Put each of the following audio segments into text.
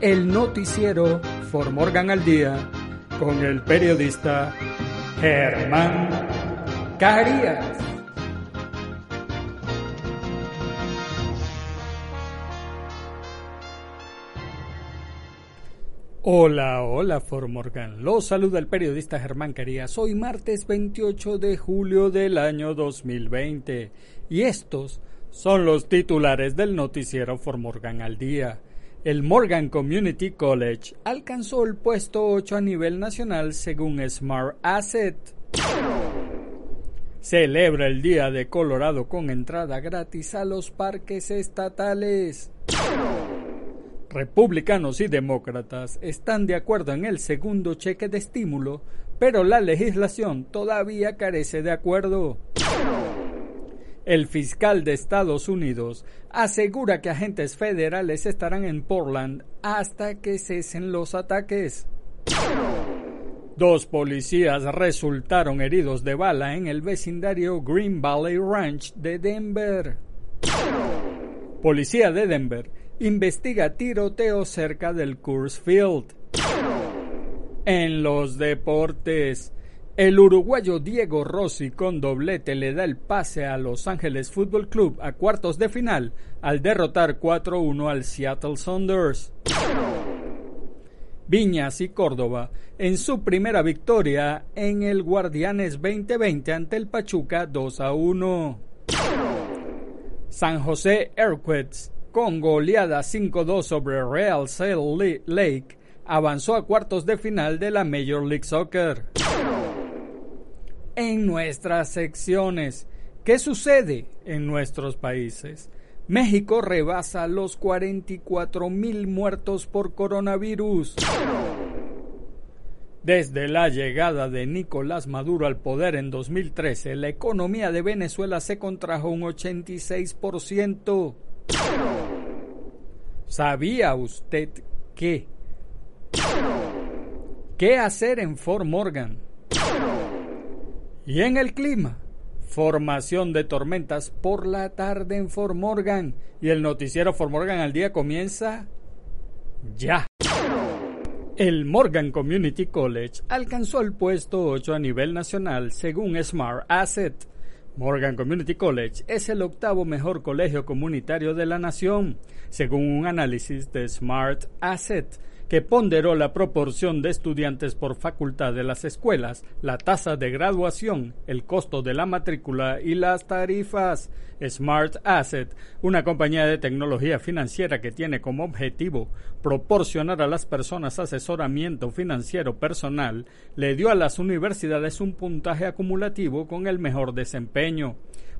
el noticiero For Morgan al Día con el periodista Germán Carías. Hola, hola For Morgan. Los saluda el periodista Germán Carías. Hoy martes 28 de julio del año 2020 y estos son los titulares del noticiero For Morgan al día. El Morgan Community College alcanzó el puesto 8 a nivel nacional según Smart Asset. Celebra el Día de Colorado con entrada gratis a los parques estatales. Republicanos y demócratas están de acuerdo en el segundo cheque de estímulo, pero la legislación todavía carece de acuerdo. El fiscal de Estados Unidos asegura que agentes federales estarán en Portland hasta que cesen los ataques. Dos policías resultaron heridos de bala en el vecindario Green Valley Ranch de Denver. Policía de Denver investiga tiroteo cerca del Coors Field. En los deportes, el uruguayo Diego Rossi con doblete le da el pase a Los Ángeles Football Club a cuartos de final al derrotar 4-1 al Seattle Sounders. Viñas y Córdoba en su primera victoria en el Guardianes 2020 ante el Pachuca 2 1. San José Earthquakes con goleada 5-2 sobre Real Salt Lake avanzó a cuartos de final de la Major League Soccer en nuestras secciones. ¿Qué sucede en nuestros países? México rebasa los 44 mil muertos por coronavirus. Desde la llegada de Nicolás Maduro al poder en 2013, la economía de Venezuela se contrajo un 86%. ¿Sabía usted qué? ¿Qué hacer en Fort Morgan? Y en el clima, formación de tormentas por la tarde en Fort Morgan. Y el noticiero Fort Morgan al día comienza ya. El Morgan Community College alcanzó el puesto 8 a nivel nacional según Smart Asset. Morgan Community College es el octavo mejor colegio comunitario de la nación, según un análisis de Smart Asset que ponderó la proporción de estudiantes por facultad de las escuelas, la tasa de graduación, el costo de la matrícula y las tarifas. Smart Asset, una compañía de tecnología financiera que tiene como objetivo proporcionar a las personas asesoramiento financiero personal, le dio a las universidades un puntaje acumulativo con el mejor desempeño.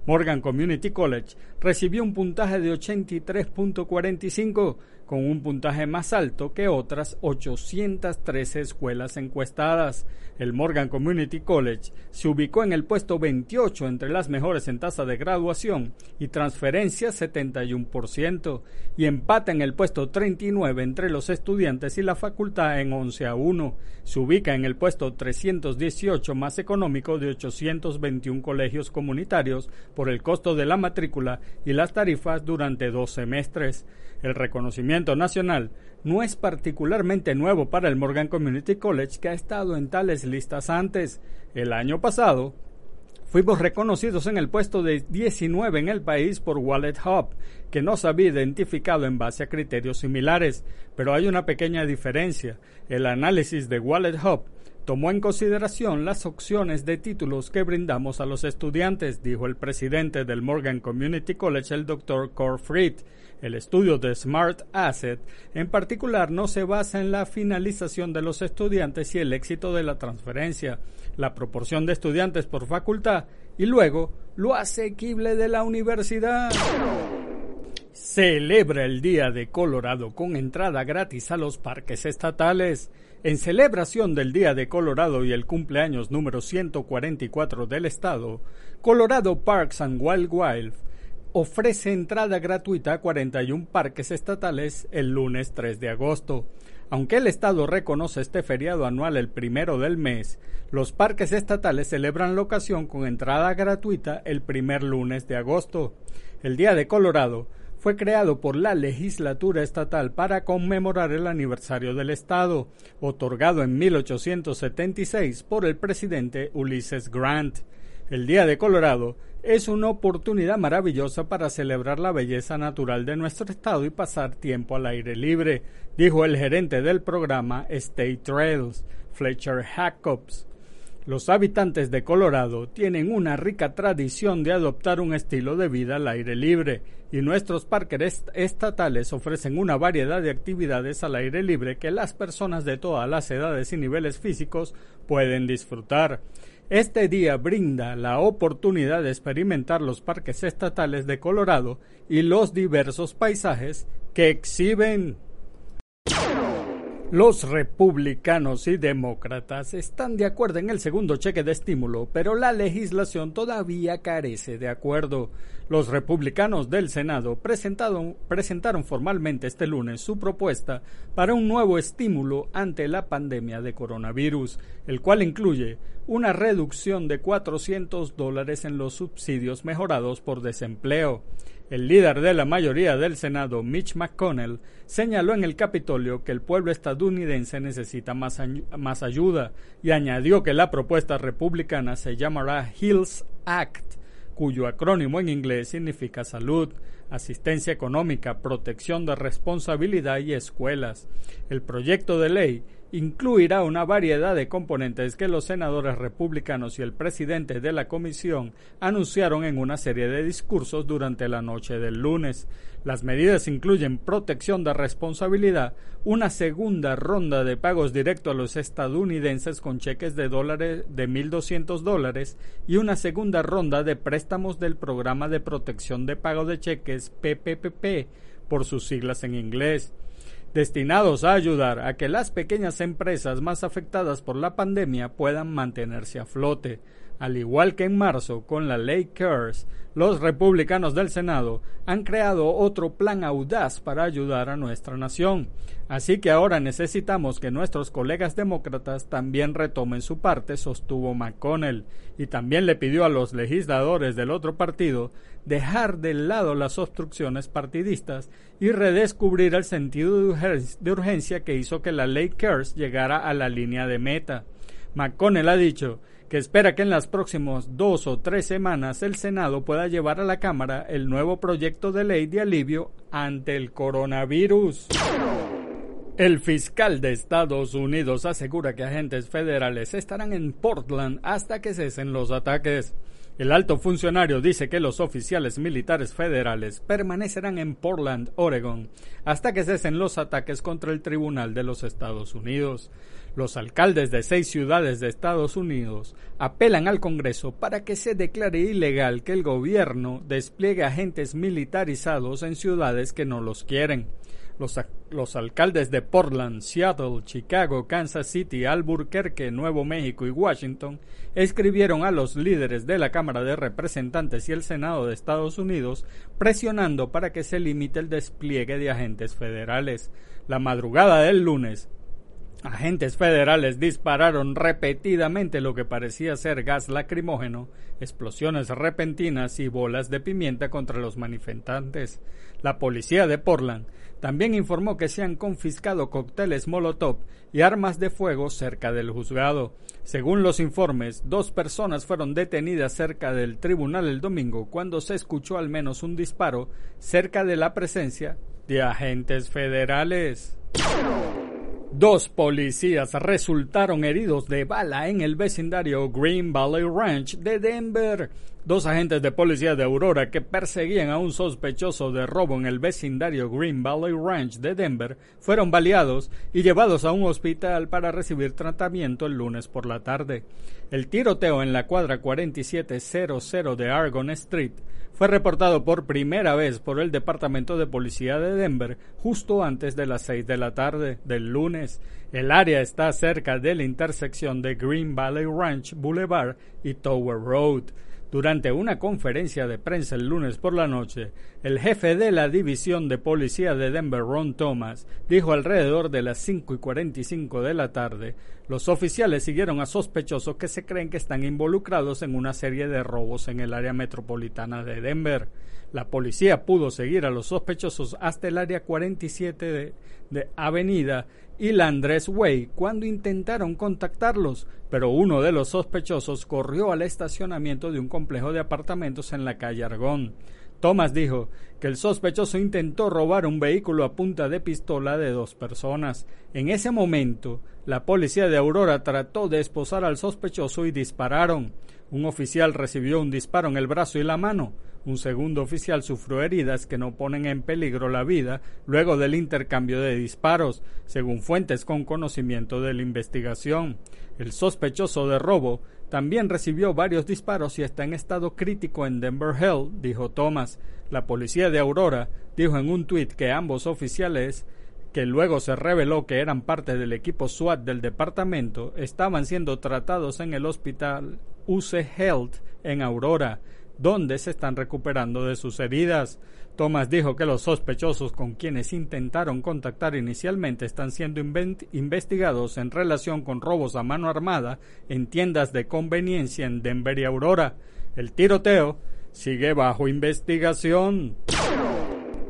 Morgan Community College recibió un puntaje de 83.45, con un puntaje más alto que otras 813 escuelas encuestadas. El Morgan Community College se ubicó en el puesto 28 entre las mejores en tasa de graduación y transferencia 71%, y empata en el puesto 39 entre los estudiantes y la facultad en 11 a 1. Se ubica en el puesto 318 más económico de 821 colegios comunitarios por el costo de la matrícula y las tarifas durante dos semestres. El reconocimiento nacional no es particularmente nuevo para el Morgan Community College que ha estado en tales listas antes. El año pasado, Fuimos reconocidos en el puesto de 19 en el país por Wallet Hub, que nos había identificado en base a criterios similares, pero hay una pequeña diferencia. El análisis de Wallet Hub tomó en consideración las opciones de títulos que brindamos a los estudiantes, dijo el presidente del Morgan Community College, el Dr. Corfried. El estudio de Smart Asset en particular no se basa en la finalización de los estudiantes y el éxito de la transferencia, la proporción de estudiantes por facultad y luego lo asequible de la universidad. Celebra el Día de Colorado con entrada gratis a los parques estatales. En celebración del Día de Colorado y el cumpleaños número 144 del estado, Colorado Parks and Wildlife ofrece entrada gratuita a 41 parques estatales el lunes 3 de agosto. Aunque el Estado reconoce este feriado anual el primero del mes, los parques estatales celebran la ocasión con entrada gratuita el primer lunes de agosto. El Día de Colorado fue creado por la legislatura estatal para conmemorar el aniversario del Estado, otorgado en 1876 por el presidente Ulysses Grant. El Día de Colorado es una oportunidad maravillosa para celebrar la belleza natural de nuestro estado y pasar tiempo al aire libre, dijo el gerente del programa State Trails, Fletcher Jacobs. Los habitantes de Colorado tienen una rica tradición de adoptar un estilo de vida al aire libre y nuestros parques estatales ofrecen una variedad de actividades al aire libre que las personas de todas las edades y niveles físicos pueden disfrutar. Este día brinda la oportunidad de experimentar los parques estatales de Colorado y los diversos paisajes que exhiben. Los republicanos y demócratas están de acuerdo en el segundo cheque de estímulo, pero la legislación todavía carece de acuerdo. Los republicanos del Senado presentaron, formalmente este lunes su propuesta para un nuevo estímulo ante la pandemia de coronavirus, el cual incluye una reducción de 400 dólares en los subsidios mejorados por desempleo. El líder de la mayoría del Senado, Mitch McConnell, señaló en el Capitolio que el pueblo estadounidense necesita más, más, ayuda y añadió que la propuesta republicana se llamará Hills Act, cuyo acrónimo en inglés significa salud, asistencia económica, protección de responsabilidad y escuelas. El proyecto de ley incluirá una variedad de componentes que los senadores republicanos y el presidente de la comisión anunciaron en una serie de discursos durante la noche del lunes. Las medidas incluyen protección de responsabilidad, una segunda ronda de pagos directos a los estadounidenses con cheques de dólares de 1.200 dólares y una segunda ronda de préstamos del programa de protección de pago de cheques PPPP por sus siglas en inglés destinados a ayudar a que las pequeñas empresas más afectadas por la pandemia puedan mantenerse a flote. Al igual que en marzo con la ley CARES, los republicanos del Senado han creado otro plan audaz para ayudar a nuestra nación. Así que ahora necesitamos que nuestros colegas demócratas también retomen su parte, sostuvo McConnell, y también le pidió a los legisladores del otro partido dejar de lado las obstrucciones partidistas y redescubrir el sentido de urgencia que hizo que la ley CARES llegara a la línea de meta. McConnell ha dicho que espera que en las próximas dos o tres semanas el Senado pueda llevar a la Cámara el nuevo proyecto de ley de alivio ante el coronavirus. El fiscal de Estados Unidos asegura que agentes federales estarán en Portland hasta que cesen los ataques. El alto funcionario dice que los oficiales militares federales permanecerán en Portland, Oregon, hasta que cesen los ataques contra el Tribunal de los Estados Unidos. Los alcaldes de seis ciudades de Estados Unidos apelan al Congreso para que se declare ilegal que el gobierno despliegue agentes militarizados en ciudades que no los quieren. Los, alcaldes de Portland, Seattle, Chicago, Kansas City, Albuquerque, Nuevo México y Washington escribieron a los líderes de la Cámara de Representantes y el Senado de Estados Unidos presionando para que se limite el despliegue de agentes federales. La madrugada del lunes, Agentes federales dispararon repetidamente lo que parecía ser gas lacrimógeno, explosiones repentinas y bolas de pimienta contra los manifestantes. La policía de Portland también informó que se han confiscado cócteles Molotov y armas de fuego cerca del juzgado. Según los informes, dos personas fueron detenidas cerca del tribunal el domingo cuando se escuchó al menos un disparo cerca de la presencia de agentes federales. Dos policías resultaron heridos de bala en el vecindario Green Valley Ranch de Denver. Dos agentes de policía de Aurora que perseguían a un sospechoso de robo en el vecindario Green Valley Ranch de Denver fueron baleados y llevados a un hospital para recibir tratamiento el lunes por la tarde. El tiroteo en la cuadra 4700 de Argon Street fue reportado por primera vez por el Departamento de Policía de Denver justo antes de las 6 de la tarde del lunes. El área está cerca de la intersección de Green Valley Ranch Boulevard y Tower Road. Durante una conferencia de prensa el lunes por la noche, el jefe de la División de Policía de Denver, Ron Thomas, dijo alrededor de las 5 y 45 de la tarde, los oficiales siguieron a sospechosos que se creen que están involucrados en una serie de robos en el área metropolitana de Denver. La policía pudo seguir a los sospechosos hasta el área 47 de, Avenida y la Way cuando intentaron contactarlos, pero uno de los sospechosos corrió al estacionamiento de un complejo de apartamentos en la calle Argón. Thomas dijo que el sospechoso intentó robar un vehículo a punta de pistola de dos personas. En ese momento, la policía de Aurora trató de esposar al sospechoso y dispararon. Un oficial recibió un disparo en el brazo y la mano. Un segundo oficial sufrió heridas que no ponen en peligro la vida luego del intercambio de disparos, según fuentes con conocimiento de la investigación. El sospechoso de robo también recibió varios disparos y está en estado crítico en Denver Hill, dijo Thomas. La policía de Aurora dijo en un tuit que ambos oficiales que luego se reveló que eran parte del equipo SWAT del departamento, estaban siendo tratados en el hospital UC Health en Aurora donde se están recuperando de sus heridas. Thomas dijo que los sospechosos con quienes intentaron contactar inicialmente están siendo investigados en relación con robos a mano armada en tiendas de conveniencia en Denver y Aurora. El tiroteo sigue bajo investigación.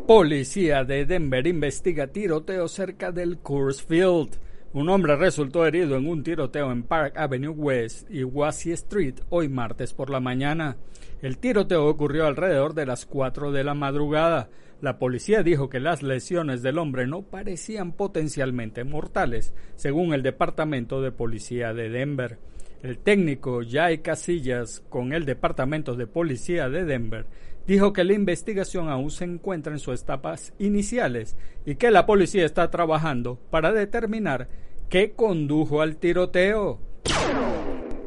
Policía de Denver investiga tiroteo cerca del Coors Field. Un hombre resultó herido en un tiroteo en Park Avenue West y Wassy Street hoy martes por la mañana. El tiroteo ocurrió alrededor de las 4 de la madrugada. La policía dijo que las lesiones del hombre no parecían potencialmente mortales, según el Departamento de Policía de Denver. El técnico Jay Casillas, con el Departamento de Policía de Denver, dijo que la investigación aún se encuentra en sus etapas iniciales y que la policía está trabajando para determinar qué condujo al tiroteo.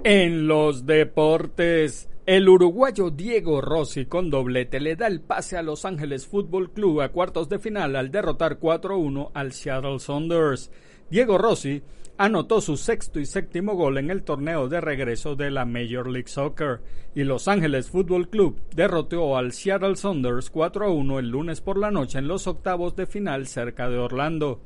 En los deportes, el uruguayo Diego Rossi con doblete le da el pase a Los Ángeles Fútbol Club a cuartos de final al derrotar 4-1 al Seattle Saunders. Diego Rossi anotó su sexto y séptimo gol en el torneo de regreso de la Major League Soccer y Los Ángeles Fútbol Club derrotó al Seattle Saunders 4-1 el lunes por la noche en los octavos de final cerca de Orlando.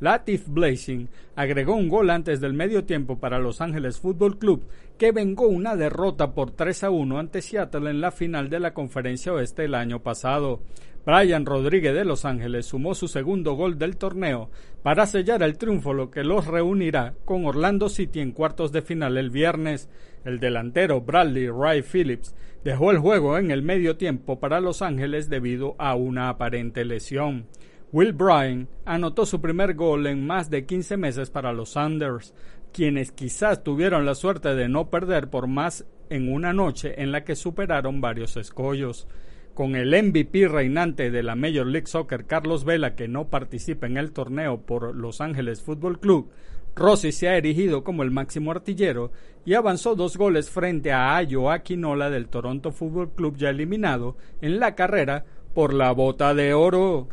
Latif Blazing agregó un gol antes del medio tiempo para Los Ángeles Fútbol Club, que vengó una derrota por 3 a 1 ante Seattle en la final de la Conferencia Oeste el año pasado. Brian Rodríguez de Los Ángeles sumó su segundo gol del torneo para sellar el triunfo, lo que los reunirá con Orlando City en cuartos de final el viernes. El delantero Bradley Ray Phillips dejó el juego en el medio tiempo para Los Ángeles debido a una aparente lesión. Will Bryan anotó su primer gol en más de 15 meses para los Sanders, quienes quizás tuvieron la suerte de no perder por más en una noche en la que superaron varios escollos. Con el MVP reinante de la Major League Soccer, Carlos Vela, que no participa en el torneo por Los Ángeles Fútbol Club, Rossi se ha erigido como el máximo artillero y avanzó dos goles frente a Ayo Aquinola del Toronto Fútbol Club ya eliminado en la carrera por la bota de oro.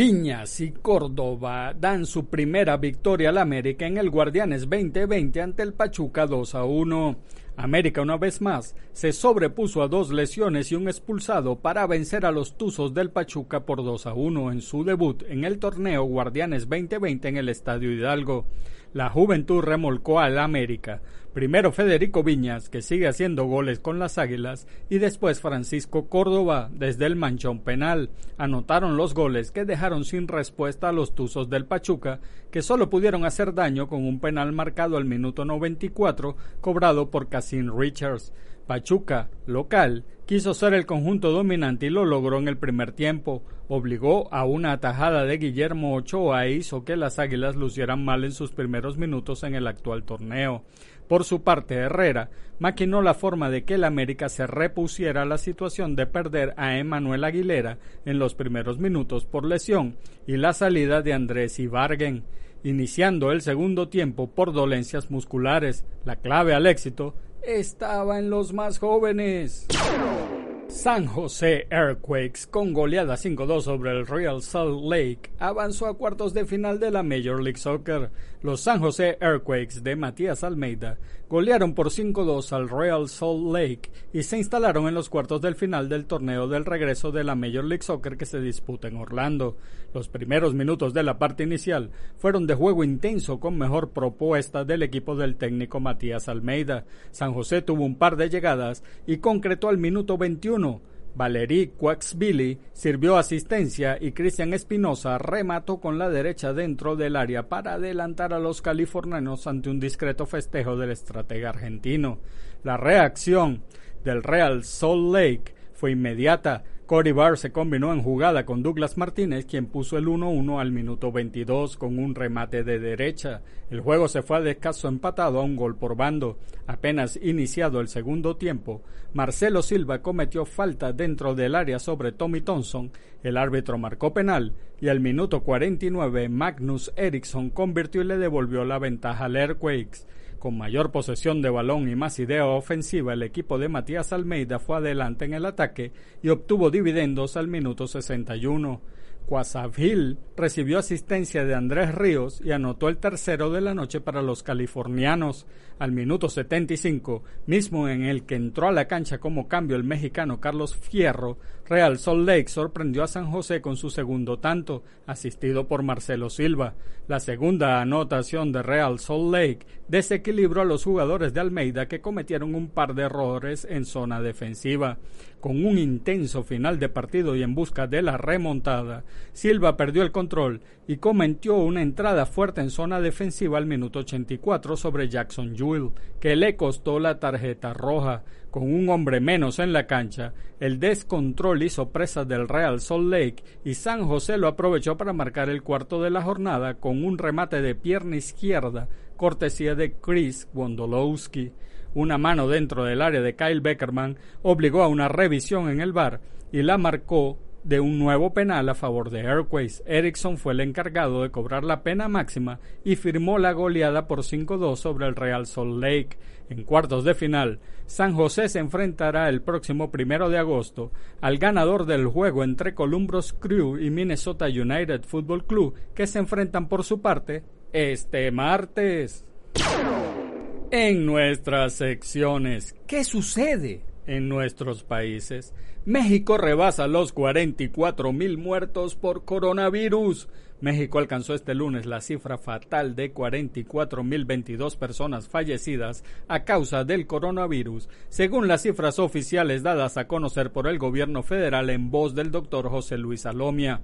Viñas y Córdoba dan su primera victoria al América en el Guardianes 2020 ante el Pachuca 2 a 1. América una vez más se sobrepuso a dos lesiones y un expulsado para vencer a los Tuzos del Pachuca por 2 a 1 en su debut en el torneo Guardianes 2020 en el Estadio Hidalgo. La juventud remolcó al América Primero Federico Viñas, que sigue haciendo goles con las Águilas, y después Francisco Córdoba, desde el manchón penal. Anotaron los goles que dejaron sin respuesta a los Tuzos del Pachuca, que solo pudieron hacer daño con un penal marcado al minuto 94, cobrado por Racing Richards. Pachuca, local, quiso ser el conjunto dominante y lo logró en el primer tiempo. Obligó a una atajada de Guillermo Ochoa e hizo que las Águilas lucieran mal en sus primeros minutos en el actual torneo. Por su parte, Herrera maquinó la forma de que el América se repusiera a la situación de perder a Emanuel Aguilera en los primeros minutos por lesión y la salida de Andrés Ibarguen, iniciando el segundo tiempo por dolencias musculares. La clave al éxito estaba en los más jóvenes. San José Earthquakes, con goleada 5-2 sobre el Real Salt Lake, avanzó a cuartos de final de la Major League Soccer. Los San José Earthquakes de Matías Almeida golearon por 5-2 al Real Salt Lake y se instalaron en los cuartos del final del torneo del regreso de la Major League Soccer que se disputa en Orlando. Los primeros minutos de la parte inicial fueron de juego intenso con mejor propuesta del equipo del técnico Matías Almeida. San José tuvo un par de llegadas y concretó al minuto 21 Valery Quaxbilly sirvió asistencia y Cristian Espinosa remató con la derecha dentro del área para adelantar a los californianos ante un discreto festejo del estratega argentino. La reacción del Real Salt Lake fue inmediata Cory Barr se combinó en jugada con Douglas Martínez, quien puso el 1-1 al minuto 22 con un remate de derecha. El juego se fue a descanso empatado a un gol por bando. Apenas iniciado el segundo tiempo, Marcelo Silva cometió falta dentro del área sobre Tommy Thompson. El árbitro marcó penal y al minuto 49 Magnus Eriksson convirtió y le devolvió la ventaja al Airquakes. Con mayor posesión de balón y más idea ofensiva, el equipo de Matías Almeida fue adelante en el ataque y obtuvo dividendos al minuto 61. Hill recibió asistencia de Andrés Ríos y anotó el tercero de la noche para los californianos. Al minuto 75, mismo en el que entró a la cancha como cambio el mexicano Carlos Fierro, Real Salt Lake sorprendió a San José con su segundo tanto, asistido por Marcelo Silva. La segunda anotación de Real Salt Lake desequilibró a los jugadores de Almeida que cometieron un par de errores en zona defensiva. Con un intenso final de partido y en busca de la remontada, Silva perdió el control y cometió una entrada fuerte en zona defensiva al minuto 84 sobre Jackson Jewell, que le costó la tarjeta roja. Con un hombre menos en la cancha, el descontrol hizo presa del Real Salt Lake y San José lo aprovechó para marcar el cuarto de la jornada con un remate de pierna izquierda, cortesía de Chris Wondolowski. Una mano dentro del área de Kyle Beckerman obligó a una revisión en el bar y la marcó de un nuevo penal a favor de Airways. Erickson fue el encargado de cobrar la pena máxima y firmó la goleada por 5-2 sobre el Real Salt Lake. En cuartos de final, San José se enfrentará el próximo primero de agosto al ganador del juego entre Columbus Crew y Minnesota United Football Club, que se enfrentan por su parte este martes. En nuestras secciones, ¿qué sucede en nuestros países? México rebasa los 44 mil muertos por coronavirus. México alcanzó este lunes la cifra fatal de 44.022 personas fallecidas a causa del coronavirus, según las cifras oficiales dadas a conocer por el gobierno federal en voz del doctor José Luis Alomia.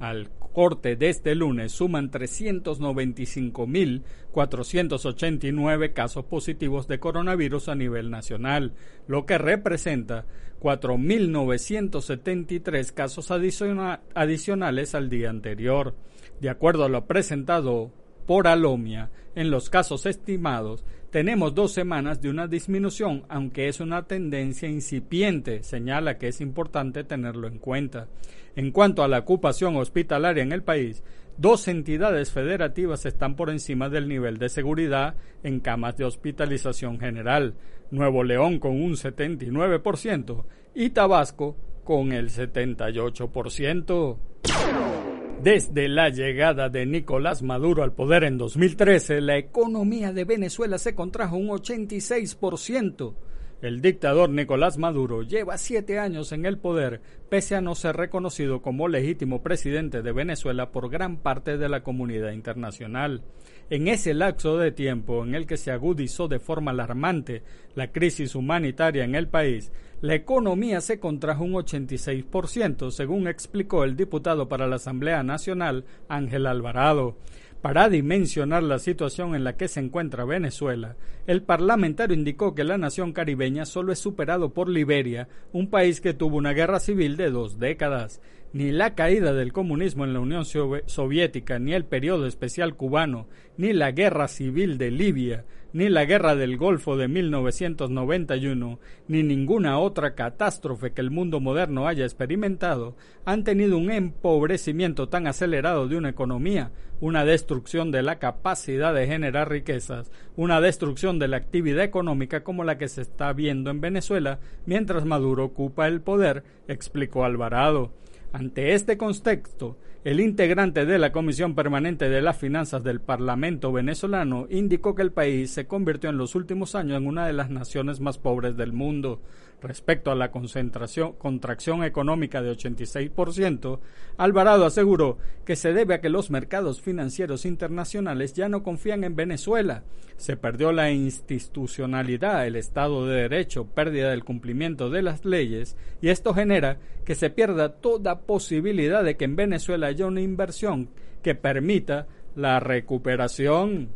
Al corte de este lunes suman 395.489 casos positivos de coronavirus a nivel nacional, lo que representa 4.973 casos adicionales al día anterior. De acuerdo a lo presentado por Alomia, en los casos estimados, tenemos dos semanas de una disminución, aunque es una tendencia incipiente, señala que es importante tenerlo en cuenta. En cuanto a la ocupación hospitalaria en el país, dos entidades federativas están por encima del nivel de seguridad en camas de hospitalización general, Nuevo León con un 79% y Tabasco con el 78%. Desde la llegada de Nicolás Maduro al poder en 2013, la economía de Venezuela se contrajo un 86%. El dictador Nicolás Maduro lleva siete años en el poder, pese a no ser reconocido como legítimo presidente de Venezuela por gran parte de la comunidad internacional. En ese lapso de tiempo en el que se agudizó de forma alarmante la crisis humanitaria en el país, la economía se contrajo un 86%, según explicó el diputado para la Asamblea Nacional Ángel Alvarado. Para dimensionar la situación en la que se encuentra Venezuela, el parlamentario indicó que la nación caribeña solo es superado por Liberia, un país que tuvo una guerra civil de dos décadas. Ni la caída del comunismo en la Unión Soviética, ni el periodo especial cubano, ni la guerra civil de Libia, ni la guerra del Golfo de 1991, ni ninguna otra catástrofe que el mundo moderno haya experimentado, han tenido un empobrecimiento tan acelerado de una economía, una destrucción de la capacidad de generar riquezas, una destrucción de la actividad económica como la que se está viendo en Venezuela mientras Maduro ocupa el poder, explicó Alvarado. Ante este contexto, el integrante de la Comisión Permanente de las Finanzas del Parlamento venezolano indicó que el país se convirtió en los últimos años en una de las naciones más pobres del mundo. Respecto a la concentración, contracción económica de 86%, Alvarado aseguró que se debe a que los mercados financieros internacionales ya no confían en Venezuela. Se perdió la institucionalidad, el Estado de Derecho, pérdida del cumplimiento de las leyes, y esto genera que se pierda toda posibilidad de que en Venezuela haya una inversión que permita la recuperación.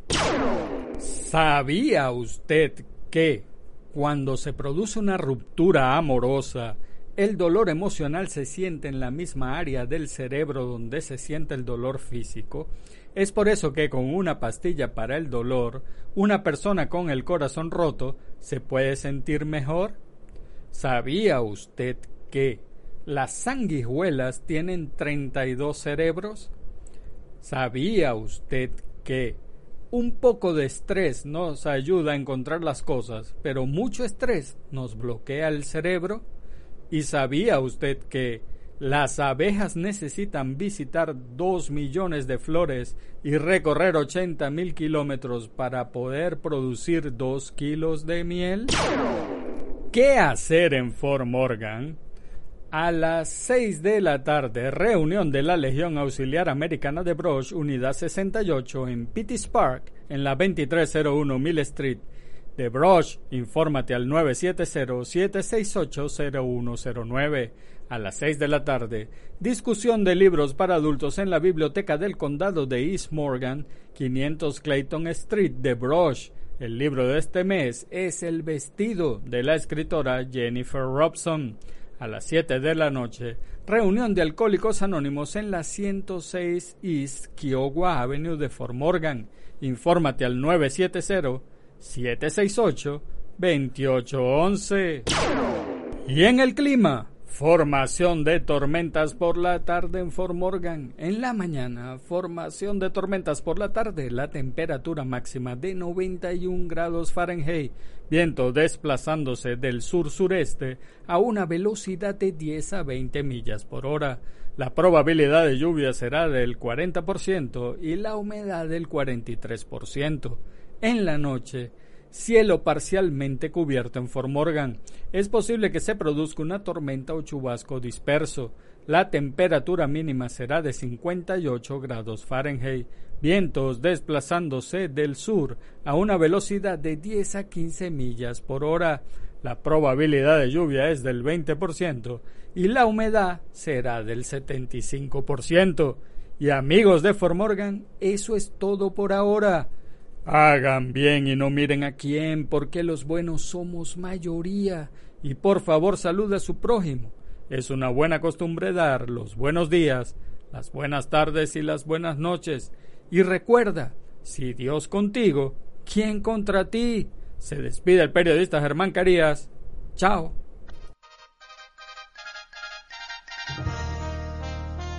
¿Sabía usted que cuando se produce una ruptura amorosa, el dolor emocional se siente en la misma área del cerebro donde se siente el dolor físico. Es por eso que con una pastilla para el dolor, una persona con el corazón roto se puede sentir mejor. ¿Sabía usted que las sanguijuelas tienen 32 cerebros? ¿Sabía usted que un poco de estrés nos ayuda a encontrar las cosas, pero mucho estrés nos bloquea el cerebro. ¿Y sabía usted que las abejas necesitan visitar dos millones de flores y recorrer 80 mil kilómetros para poder producir dos kilos de miel? ¿Qué hacer en Fort Morgan? A las 6 de la tarde, reunión de la Legión Auxiliar Americana de Broch, Unidad 68, en Pittis Park, en la 2301 Mill Street. De Broch, infórmate al 970-768-0109. A las 6 de la tarde, discusión de libros para adultos en la Biblioteca del Condado de East Morgan, 500 Clayton Street, de Broch. El libro de este mes es El vestido de la escritora Jennifer Robson a las 7 de la noche, reunión de alcohólicos anónimos en la 106 East Kiowa Avenue de Fort Morgan. Infórmate al 970-768-2811. Y en el clima, Formación de tormentas por la tarde en Fort Morgan. En la mañana, formación de tormentas por la tarde. La temperatura máxima de 91 grados Fahrenheit. Viento desplazándose del sur-sureste a una velocidad de 10 a 20 millas por hora. La probabilidad de lluvia será del 40% y la humedad del 43%. En la noche, cielo parcialmente cubierto en Fort Morgan. Es posible que se produzca una tormenta o chubasco disperso. La temperatura mínima será de 58 grados Fahrenheit. Vientos desplazándose del sur a una velocidad de 10 a 15 millas por hora. La probabilidad de lluvia es del 20% y la humedad será del 75%. Y amigos de Fort Morgan, eso es todo por ahora. Hagan bien y no miren a quién, porque los buenos somos mayoría. Y por favor salude a su prójimo. Es una buena costumbre dar los buenos días, las buenas tardes y las buenas noches. Y recuerda, si Dios contigo, ¿quién contra ti? Se despide el periodista Germán Carías. Chao.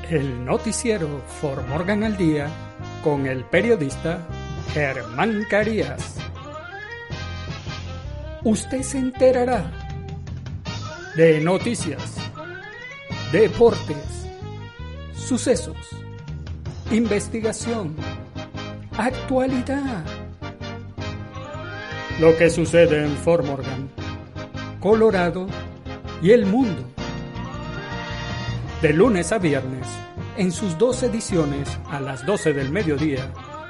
El noticiero For Morgan al Día con el periodista Germán Carías. Usted se enterará de noticias, deportes, sucesos, investigación, actualidad. Lo que sucede en Fort Morgan, Colorado y el mundo. De lunes a viernes, en sus dos ediciones a las 12 del mediodía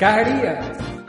Carías.